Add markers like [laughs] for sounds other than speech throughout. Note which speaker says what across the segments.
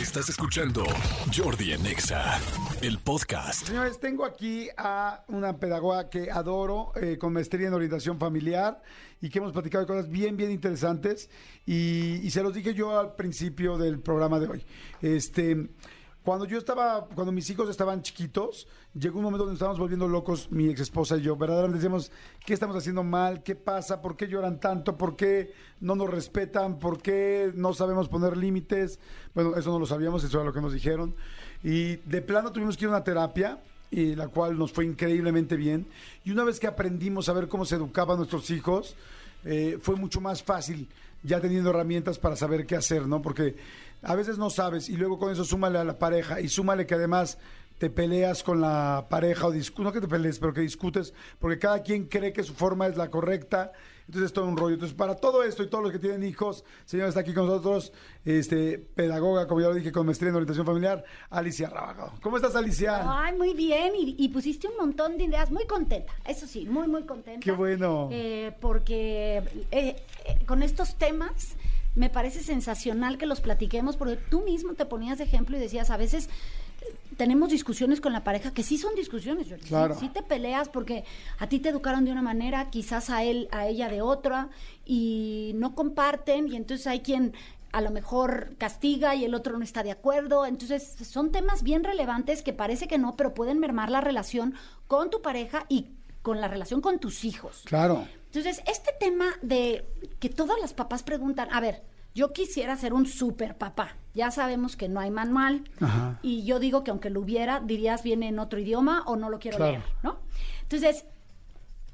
Speaker 1: Estás escuchando Jordi en Exa, el podcast.
Speaker 2: Señores, tengo aquí a una pedagoga que adoro, eh, con maestría en orientación familiar y que hemos platicado de cosas bien, bien interesantes. Y, y se los dije yo al principio del programa de hoy. Este. Cuando yo estaba, cuando mis hijos estaban chiquitos, llegó un momento donde estábamos volviendo locos, mi ex esposa y yo. Verdaderamente decíamos, ¿qué estamos haciendo mal? ¿Qué pasa? ¿Por qué lloran tanto? ¿Por qué no nos respetan? ¿Por qué no sabemos poner límites? Bueno, eso no lo sabíamos, eso era lo que nos dijeron. Y de plano tuvimos que ir a una terapia y la cual nos fue increíblemente bien. Y una vez que aprendimos a ver cómo se educaban nuestros hijos, eh, fue mucho más fácil ya teniendo herramientas para saber qué hacer, ¿no? Porque a veces no sabes y luego con eso súmale a la pareja y súmale que además te peleas con la pareja o no que te pelees, pero que discutes, porque cada quien cree que su forma es la correcta, entonces es todo un rollo. Entonces, para todo esto y todos los que tienen hijos, señora está aquí con nosotros, este, pedagoga, como ya lo dije, con maestría en orientación familiar, Alicia Rábago. ¿Cómo estás, Alicia?
Speaker 3: Ay, muy bien, y, y pusiste un montón de ideas, muy contenta, eso sí, muy, muy contenta.
Speaker 2: Qué bueno.
Speaker 3: Eh, porque eh, eh, con estos temas me parece sensacional que los platiquemos, porque tú mismo te ponías de ejemplo y decías, a veces tenemos discusiones con la pareja que sí son discusiones, Jordi. Sí-
Speaker 2: Claro.
Speaker 3: Sí, te peleas porque a ti te educaron de una manera, quizás a él, a ella de otra, y no comparten, y entonces hay quien a lo mejor castiga y el otro no está de acuerdo. Entonces, son temas bien relevantes que parece que no, pero pueden mermar la relación con tu pareja y con la relación con tus hijos.
Speaker 2: Claro.
Speaker 3: Entonces, este tema de que todas las papás preguntan, a ver, yo quisiera ser un super papá. Ya sabemos que no hay manual.
Speaker 2: Ajá.
Speaker 3: Y yo digo que aunque lo hubiera, dirías viene en otro idioma o no lo quiero
Speaker 2: Claro.
Speaker 3: leer, ¿no? Entonces,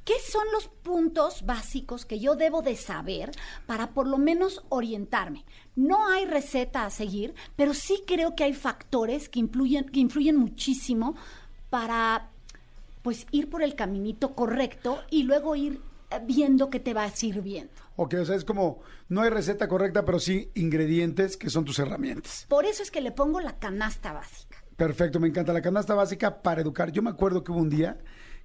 Speaker 3: ¿qué son los puntos básicos que yo debo de saber para por lo menos orientarme? No hay receta a seguir, pero sí creo que hay factores que influyen, que influyen muchísimo para pues ir por el caminito correcto y luego ir viendo que te va sirviendo.
Speaker 2: Ok, o sea, es como, no hay receta correcta, pero sí ingredientes que son tus herramientas.
Speaker 3: Por eso es que le pongo la canasta básica.
Speaker 2: Perfecto, me encanta la canasta básica para educar. Yo me acuerdo que hubo un día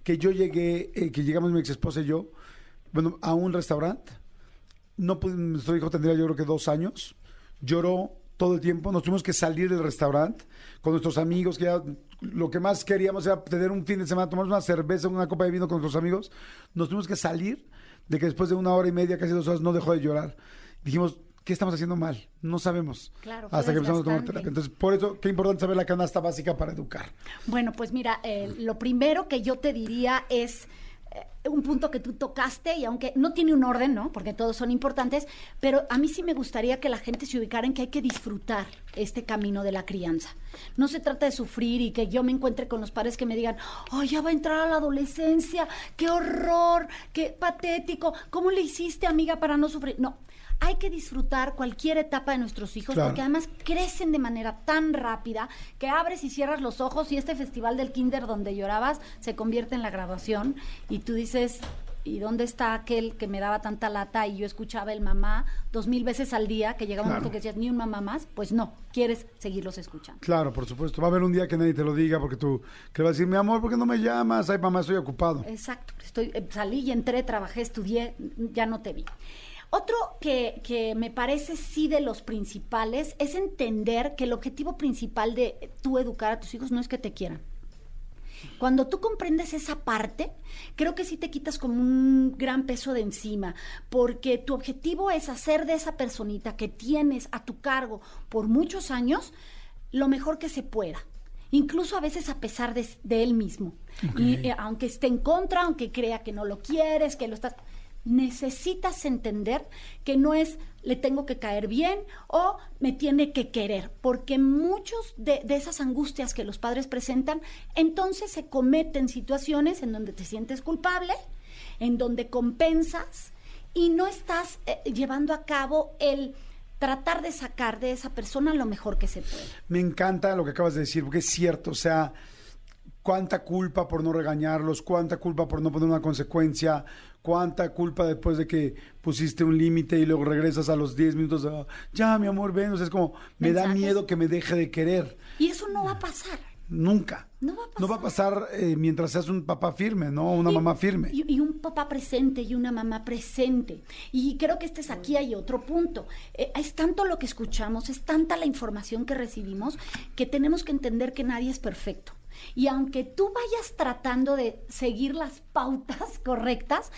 Speaker 2: que yo llegué, eh, que llegamos mi ex esposa y yo, bueno, a un restaurante. No nuestro hijo tendría yo creo que dos años. Lloró todo el tiempo. Nos tuvimos que salir del restaurante con nuestros amigos, que ya lo que más queríamos era tener un fin de semana, tomar una cerveza, una copa de vino con nuestros amigos. Nos tuvimos que salir de que después de una hora y media, casi dos horas, no dejó de llorar. Dijimos, ¿qué estamos haciendo mal? No sabemos.
Speaker 3: Claro,
Speaker 2: Hasta que empezamos a tomar terapia. Entonces, por eso, qué importante saber la canasta básica para educar.
Speaker 3: Bueno, pues mira, eh, lo primero que yo te diría es un punto que tú tocaste y aunque no tiene un orden, ¿no? Porque todos son importantes, pero a mí sí me gustaría que la gente se ubicara en que hay que disfrutar este camino de la crianza. No se trata de sufrir y que yo me encuentre con los padres que me digan, oh, ya va a entrar a la adolescencia, qué horror, qué patético, ¿cómo le hiciste, amiga, para no sufrir? No. Hay que disfrutar cualquier etapa de nuestros hijos
Speaker 2: Claro.
Speaker 3: porque además crecen de manera tan rápida que abres y cierras los ojos y este festival del kinder donde llorabas se convierte en la graduación y tú dices, ¿y dónde está aquel que me daba tanta lata y yo escuchaba el mamá dos mil veces al día que llegaba un
Speaker 2: Claro.
Speaker 3: momento que decías, ni un mamá más? Pues no, quieres seguirlos escuchando.
Speaker 2: Claro, por supuesto. Va a haber un día que nadie te lo diga porque tú que vas a decir, mi amor, ¿por qué no me llamas? Ay, mamá, estoy ocupado.
Speaker 3: Exacto, estoy, eh, salí y entré, trabajé, estudié, ya no te vi. Otro que, que me parece sí de los principales es entender que el objetivo principal de tú educar a tus hijos no es que te quieran. Cuando tú comprendes esa parte, creo que sí te quitas como un gran peso de encima, porque tu objetivo es hacer de esa personita que tienes a tu cargo por muchos años lo mejor que se pueda. Incluso a veces a pesar de, de él mismo. Y eh, aunque esté en contra, aunque crea que no lo quieres, que lo estás necesitas entender que no es le tengo que caer bien o me tiene que querer, porque muchos de, esas angustias que los padres presentan, entonces se cometen situaciones en donde te sientes culpable, en donde compensas y no estás eh, llevando a cabo el tratar de sacar de esa persona lo mejor que se puede.
Speaker 2: Me encanta lo que acabas de decir, porque es cierto, o sea, cuánta culpa por no regañarlos, cuánta culpa por no poner una consecuencia, cuánta culpa después de que pusiste un límite y luego regresas a los 10 minutos, de, ya mi amor, ven, o sea, es como, me da miedo que me deje de querer.
Speaker 3: Y eso no va a pasar.
Speaker 2: nunca.
Speaker 3: No va a pasar.
Speaker 2: No va a pasar eh, mientras seas un papá firme, ¿no? Una
Speaker 3: Y-
Speaker 2: mamá firme.
Speaker 3: Y, y un papá presente y una mamá presente. Y creo que este es aquí hay otro punto. Eh, es tanto lo que escuchamos, es tanta la información que recibimos que tenemos que entender que nadie es perfecto. Y aunque tú vayas tratando de seguir las pautas [laughs] correctas,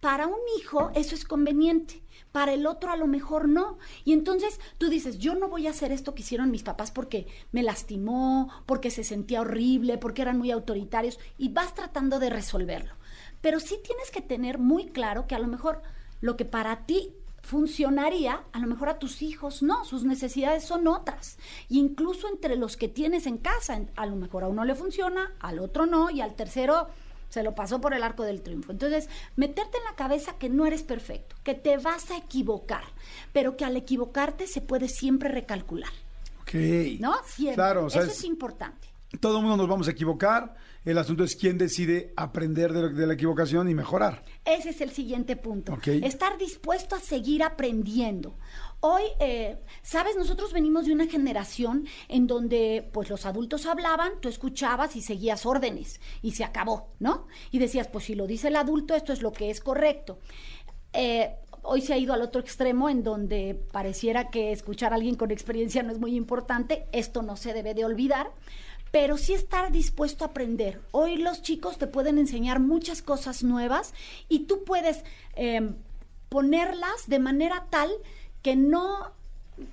Speaker 3: para un hijo eso es conveniente. Para el otro a lo mejor no. Y entonces tú dices, yo no voy a hacer esto que hicieron mis papás porque me lastimó, porque se sentía horrible, porque eran muy autoritarios. Y vas tratando de resolverlo. Pero sí tienes que tener muy claro que a lo mejor lo que para ti funcionaría, a lo mejor a tus hijos no, sus necesidades son otras. Y incluso entre los que tienes en casa, a lo mejor a uno le funciona, al otro no, y al tercero se lo pasó por el arco del triunfo. Entonces, meterte en la cabeza que no eres perfecto, que te vas a equivocar, pero que al equivocarte se puede siempre recalcular,
Speaker 2: Ok.
Speaker 3: ¿no? Siempre.
Speaker 2: Claro, o sea,
Speaker 3: Eso
Speaker 2: es-
Speaker 3: es importante.
Speaker 2: Todo el mundo nos vamos a equivocar. El asunto es quién decide aprender de, lo- de la equivocación y mejorar.
Speaker 3: Ese es el siguiente punto. Estar dispuesto a seguir aprendiendo. Hoy, eh, sabes, nosotros venimos de una generación en donde pues los adultos hablaban, tú escuchabas y seguías órdenes y se acabó, ¿no? Y decías, pues si lo dice el adulto, esto es lo que es correcto. Eh, hoy se ha ido al otro extremo en donde pareciera que escuchar a alguien con experiencia no es muy importante, esto no se debe de olvidar, pero sí estar dispuesto a aprender. Hoy los chicos te pueden enseñar muchas cosas nuevas y tú puedes eh, ponerlas de manera tal que no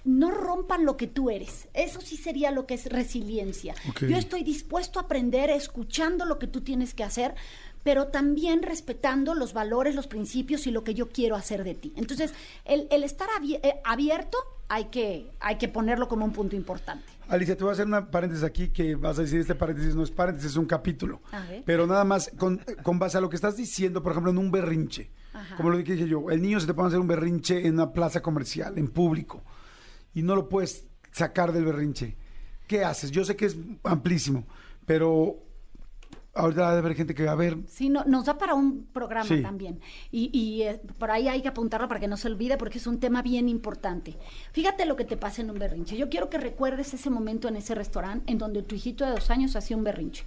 Speaker 3: no rompan lo que tú eres. Eso sí sería lo que es resiliencia. Yo estoy dispuesto a aprender escuchando lo que tú tienes que hacer, pero también respetando los valores, los principios y lo que yo quiero hacer de ti. Entonces, el, el estar eh, abierto hay que, hay que ponerlo como un punto importante.
Speaker 2: Alicia, te voy a hacer una paréntesis aquí que vas a decir, este paréntesis no es paréntesis, es un capítulo. Pero nada más, con, con base a lo que estás diciendo, por ejemplo, en un berrinche.
Speaker 3: Ajá.
Speaker 2: Como lo que dije yo, el niño se te pone a hacer un berrinche en una plaza comercial, en público, y no lo puedes sacar del berrinche. ¿Qué haces? Yo sé que es amplísimo, pero ahorita ha de haber gente que va a ver,
Speaker 3: Sí, no, nos da para un programa
Speaker 2: Sí.
Speaker 3: también. Y, y, eh, por ahí hay que apuntarlo para que no se olvide porque es un tema bien importante. Fíjate lo que te pasa en un berrinche. Yo quiero que recuerdes ese momento en ese restaurante en donde tu hijito de dos años hacía un berrinche.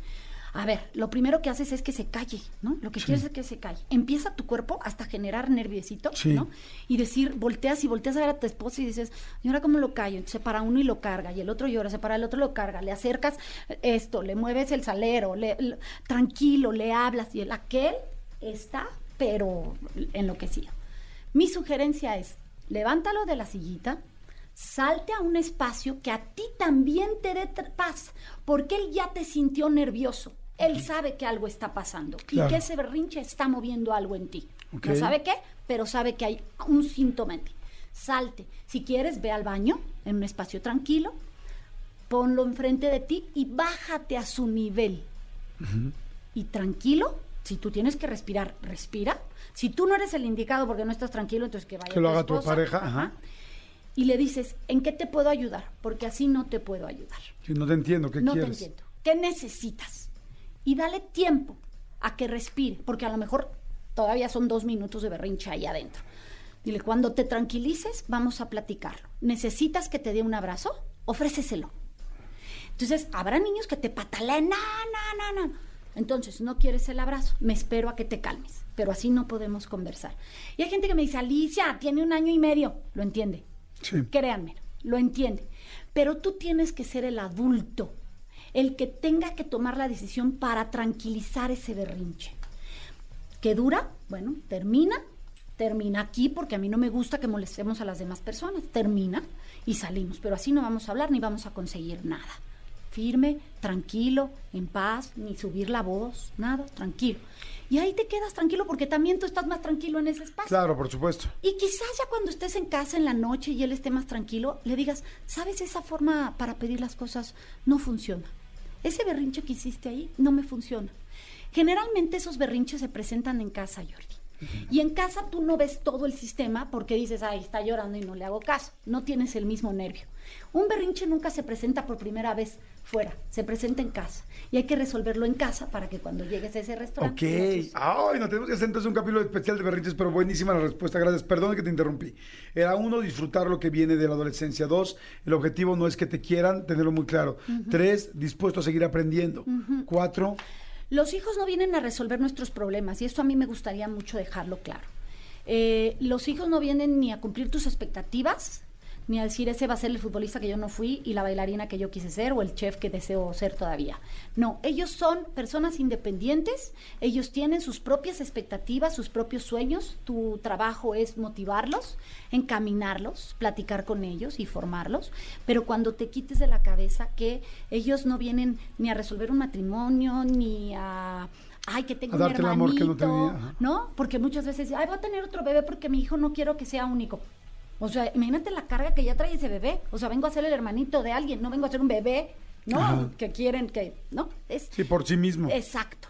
Speaker 3: A ver, lo primero que haces es que se calle, ¿no? Lo que quieres es que se calle. Empieza tu cuerpo hasta generar nerviosito,
Speaker 2: Sí.
Speaker 3: ¿no? Y decir, volteas y volteas a ver a tu esposa y dices, ¿y ahora cómo lo callo? Entonces se para uno y lo carga, y el otro llora, se para el otro lo carga, le acercas esto, le mueves el salero, le, le- tranquilo, le hablas, y el aquel está, pero enloquecido. Mi sugerencia es, levántalo de la sillita, salte a un espacio que a ti también te dé paz, porque él ya te sintió nervioso. Él sabe que algo está pasando
Speaker 2: Claro.
Speaker 3: y que ese berrinche está moviendo algo en ti. No sabe qué, pero sabe que hay un síntoma en ti. Salte. Si quieres, ve al baño en un espacio tranquilo, ponlo enfrente de ti y bájate a su nivel. Y tranquilo, si tú tienes que respirar, respira. Si tú no eres el indicado porque no estás tranquilo, entonces que vaya
Speaker 2: Que lo
Speaker 3: tu
Speaker 2: haga tu
Speaker 3: esposa.
Speaker 2: pareja, ajá.
Speaker 3: Y le dices, ¿en qué te puedo ayudar? Porque así no te puedo ayudar.
Speaker 2: no te entiendo, ¿qué
Speaker 3: no
Speaker 2: quieres?
Speaker 3: te entiendo. ¿Qué necesitas? Y dale tiempo a que respire, porque a lo mejor todavía son dos minutos de berrinche ahí adentro. Dile, cuando te tranquilices, vamos a platicarlo. ¿Necesitas que te dé un abrazo? Ofréceselo. Entonces, habrá niños que te pataleen, no, no, no, no. Entonces, no quieres el abrazo, me espero a que te calmes, pero así no podemos conversar. Y hay gente que me dice, Alicia, tiene un año y medio, lo entiende.
Speaker 2: Sí.
Speaker 3: Créanme, lo entiende. Pero tú tienes que ser el adulto, el que tenga que tomar la decisión para tranquilizar ese berrinche. ¿Qué dura? Bueno, termina, termina aquí porque a mí no me gusta que molestemos a las demás personas. Termina y salimos, pero así no vamos a hablar ni vamos a conseguir nada. Firme, tranquilo, en paz, ni subir la voz, nada, tranquilo. Y ahí te quedas tranquilo porque también tú estás más tranquilo en ese espacio.
Speaker 2: Claro, por supuesto.
Speaker 3: Y quizás ya cuando estés en casa en la noche y él esté más tranquilo, le digas, sabes, esa forma para pedir las cosas no funciona. Ese berrinche que hiciste ahí no me funciona. Generalmente esos berrinches se presentan en casa, Jordi. Y en casa tú no ves todo el sistema porque dices, ay, está llorando y no le hago caso. No tienes el mismo nervio. Un berrinche nunca se presenta por primera vez fuera, se presenta en casa. Y hay que resolverlo en casa para que cuando llegues a ese
Speaker 2: Ok.
Speaker 3: restaurante...
Speaker 2: Ay, no tenemos que hacer entonces un capítulo especial de berrinches, pero buenísima la respuesta. Gracias. Perdón que te interrumpí. Era uno, disfrutar lo que viene de la adolescencia. Dos, el objetivo no es que te quieran, tenerlo muy claro. Tres, dispuesto a seguir aprendiendo. Cuatro,
Speaker 3: Los hijos no vienen a resolver nuestros problemas y esto a mí me gustaría mucho dejarlo claro. Eh, los hijos no vienen ni a cumplir tus expectativas, ni a decir ese va a ser el futbolista que yo no fui y la bailarina que yo quise ser o el chef que deseo ser todavía. No, ellos son personas independientes, ellos tienen sus propias expectativas, sus propios sueños, tu trabajo es motivarlos, encaminarlos, platicar con ellos y formarlos, pero cuando te quites de la cabeza que ellos no vienen ni a resolver un matrimonio, ni a... Ay, que tengo
Speaker 2: A
Speaker 3: un
Speaker 2: darte el amor que no
Speaker 3: hermanito,
Speaker 2: tenía.
Speaker 3: ¿no? Porque muchas veces, ay, voy a tener otro bebé porque mi hijo no quiero que sea único. O sea, imagínate la carga que ya trae ese bebé. O sea, vengo a ser el hermanito de alguien, no vengo a ser un bebé, ¿no?
Speaker 2: Ajá.
Speaker 3: Que quieren que, ¿no? Es,
Speaker 2: sí, por sí mismo.
Speaker 3: Exacto.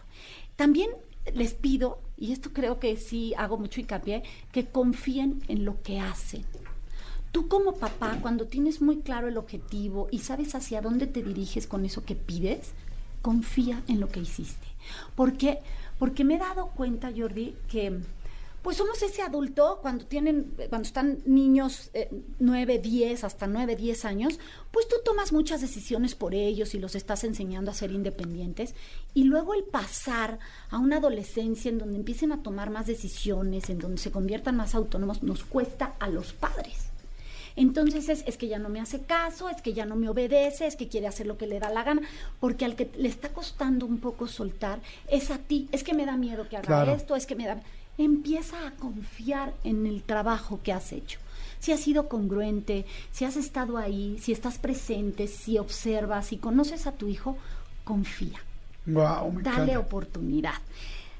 Speaker 3: También les pido, y esto creo que sí hago mucho hincapié, que confíen en lo que hacen. Tú como papá, cuando tienes muy claro el objetivo y sabes hacia dónde te diriges con eso que pides, confía en lo que hiciste. ¿Por qué? Porque me he dado cuenta, Jordi, que pues somos ese adulto cuando tienen, cuando están niños eh, 9, 10, hasta 9, 10 años, pues tú tomas muchas decisiones por ellos y los estás enseñando a ser independientes. Y luego el pasar a una adolescencia en donde empiecen a tomar más decisiones, en donde se conviertan más autónomos, nos cuesta a los padres. Entonces es, es que ya no me hace caso, es que ya no me obedece, es que quiere hacer lo que le da la gana, porque al que le está costando un poco soltar es a ti, es que me da miedo que haga
Speaker 2: Claro.
Speaker 3: esto, es que me da... Empieza a confiar en el trabajo que has hecho. Si has sido congruente, si has estado ahí, si estás presente, si observas, si conoces a tu hijo, confía
Speaker 2: Wow, me
Speaker 3: dale
Speaker 2: encanta.
Speaker 3: oportunidad.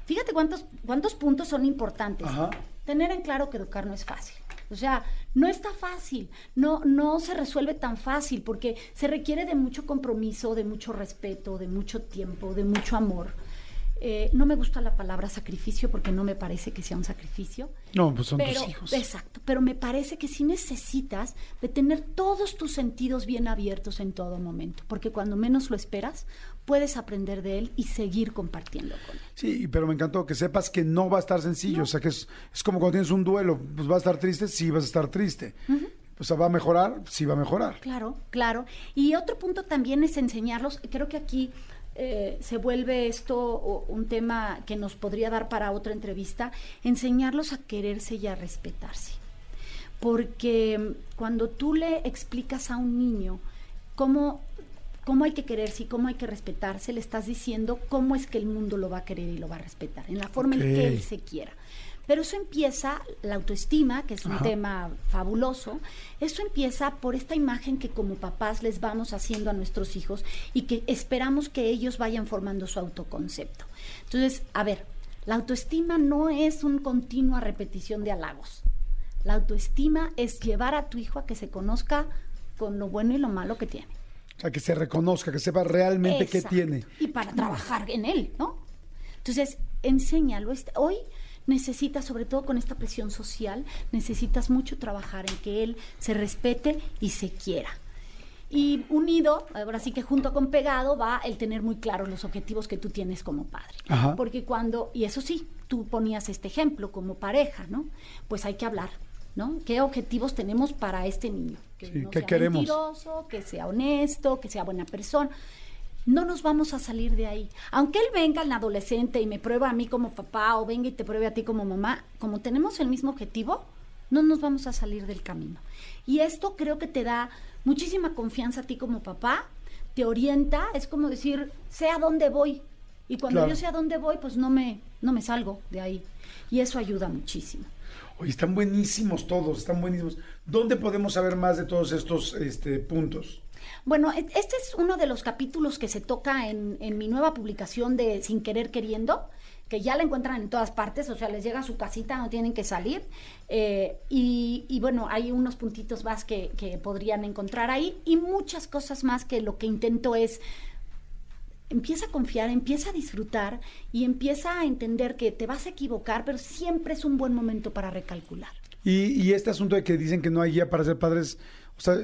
Speaker 3: Fíjate cuántos, cuántos puntos son importantes.
Speaker 2: Ajá.
Speaker 3: Tener en claro que educar no es fácil. O sea, no está fácil, no, no se resuelve tan fácil porque se requiere de mucho compromiso, de mucho respeto, de mucho tiempo, de mucho amor. Eh, no me gusta la palabra sacrificio porque no me parece que sea un sacrificio.
Speaker 2: No, pues son
Speaker 3: Pero,
Speaker 2: tus hijos.
Speaker 3: exacto, pero me parece que sí necesitas de tener todos tus sentidos bien abiertos en todo momento, porque cuando menos lo esperas, puedes aprender de él y seguir compartiendo con él.
Speaker 2: Sí, pero me encantó que sepas que no va a estar sencillo. O sea, que es, es como cuando tienes un duelo. Pues va a estar triste, sí vas a estar triste. O sea, va a mejorar, sí va a mejorar.
Speaker 3: Claro, claro. Y otro punto también es enseñarlos, creo que aquí eh, se vuelve esto un tema que nos podría dar para otra entrevista, enseñarlos a quererse y a respetarse. Porque cuando tú le explicas a un niño cómo, cómo hay que quererse y cómo hay que respetarse, le estás diciendo cómo es que el mundo lo va a querer y lo va a respetar, en la forma en que él se quiera. Pero eso empieza, la autoestima, que es un tema fabuloso, eso empieza por esta imagen que como papás les vamos haciendo a nuestros hijos y que esperamos que ellos vayan formando su autoconcepto. Entonces, a ver, la autoestima no es una continua repetición de halagos. La autoestima es llevar a tu hijo a que se conozca con lo bueno y lo malo que tiene.
Speaker 2: O sea, que se reconozca, que sepa realmente qué tiene.
Speaker 3: Y para trabajar en él, ¿no? Entonces, enséñalo. Este- Hoy necesitas, sobre todo con esta presión social, necesitas mucho trabajar en que él se respete y se quiera. Y unido, ahora sí que junto con pegado, va el tener muy claros los objetivos que tú tienes como padre.
Speaker 2: Ajá.
Speaker 3: Porque cuando, y eso sí, tú ponías este ejemplo como pareja, ¿no? Pues hay que hablar, ¿no? ¿Qué objetivos tenemos para este niño? Que
Speaker 2: Sí,
Speaker 3: no
Speaker 2: ¿qué
Speaker 3: sea
Speaker 2: queremos?
Speaker 3: mentiroso, que sea honesto, que sea buena persona. No nos vamos a salir de ahí. Aunque él venga en adolescente y me prueba a mí como papá o venga y te pruebe a ti como mamá, como tenemos el mismo objetivo, no nos vamos a salir del camino. Y esto creo que te da muchísima confianza a ti como papá, te orienta, es como decir, sé a dónde voy. Y cuando
Speaker 2: Claro.
Speaker 3: yo sé a dónde voy, pues no me, no me salgo de ahí. Y eso ayuda muchísimo.
Speaker 2: Oye, están buenísimos todos, están buenísimos. ¿Dónde podemos saber más de todos estos este, puntos?
Speaker 3: Bueno, e- este es uno de los capítulos que se toca en, mi nueva publicación de Sin Querer Queriendo, que ya la encuentran en todas partes, o sea, les llega a su casita, no tienen que salir. eh, y, bueno, hay unos puntitos más que, que podrían encontrar ahí y muchas cosas más que lo que intento es empieza a confiar, empieza a disfrutar y empieza a entender que te vas a equivocar, pero siempre es un buen momento para recalcular.
Speaker 2: Y, y este asunto de que dicen que no hay guía para ser padres, o sea,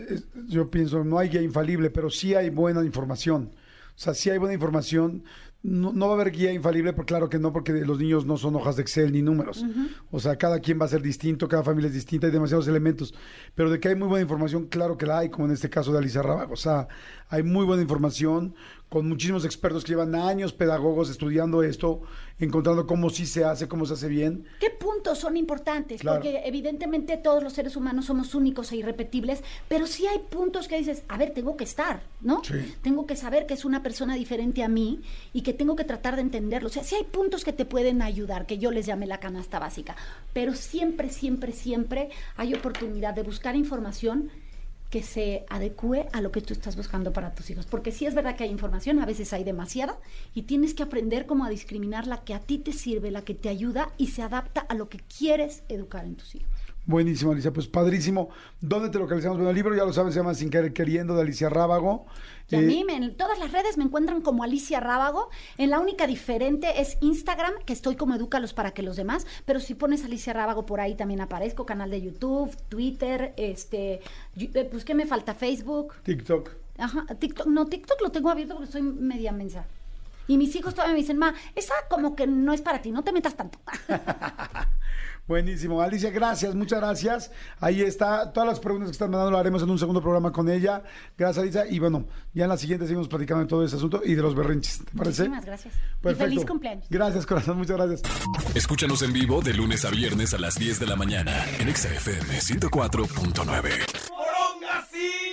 Speaker 2: yo pienso, no hay guía infalible, pero sí hay buena información. O sea, sí hay buena información. No, no va a haber guía infalible, porque claro que no, porque los niños no son hojas de Excel ni números. O sea, cada quien va a ser distinto, cada familia es distinta, hay demasiados elementos. Pero de que hay muy buena información, claro que la hay, como en este caso de Alicia Rábago. O sea, hay muy buena información con muchísimos expertos que llevan años, pedagogos, estudiando esto, encontrando cómo sí se hace, cómo se hace bien.
Speaker 3: ¿Qué puntos son importantes?
Speaker 2: Claro.
Speaker 3: Porque evidentemente todos los seres humanos somos únicos e irrepetibles, pero sí hay puntos que dices, a ver, tengo que estar, ¿no?
Speaker 2: Sí.
Speaker 3: Tengo que saber que es una persona diferente a mí y que tengo que tratar de entenderlo. O sea, sí hay puntos que te pueden ayudar, que yo les llame la canasta básica, pero siempre, siempre, siempre hay oportunidad de buscar información que se adecue a lo que tú estás buscando para tus hijos. Porque sí es verdad que hay información, a veces hay demasiada, y tienes que aprender cómo a discriminar la que a ti te sirve, la que te ayuda y se adapta a lo que quieres educar en tus hijos.
Speaker 2: Buenísimo, Alicia. Pues padrísimo. ¿Dónde te localizamos? Bueno, el libro ya lo sabes, se llama Sin querer queriendo de Alicia Rábago.
Speaker 3: Y a
Speaker 2: Eh,
Speaker 3: mí me- en todas las redes me encuentran como Alicia Rábago. En la única diferente es Instagram, que estoy como Edúcalos para que los demás. Pero si pones Alicia Rábago por ahí también aparezco. Canal de YouTube, Twitter, este, eh, pues ¿qué me falta? Facebook.
Speaker 2: TikTok.
Speaker 3: Ajá, TikTok, no, TikTok lo tengo abierto porque soy media mensa. Y mis hijos todavía me dicen, ma, esa como que no es para ti, no te metas tanto. [laughs]
Speaker 2: Buenísimo. Alicia, gracias, muchas gracias. Ahí está. Todas las preguntas que estás mandando lo haremos en un segundo programa con ella. Gracias, Alicia. Y bueno, ya en la siguiente seguimos platicando de todo ese asunto y de los berrinches. ¿Te parece?
Speaker 3: Muchísimas gracias. Y
Speaker 2: Perfecto.
Speaker 3: feliz cumpleaños.
Speaker 2: Gracias, corazón. Muchas gracias.
Speaker 1: Escúchanos en vivo de lunes a viernes a las 10 de la mañana en Exa FM 104.9.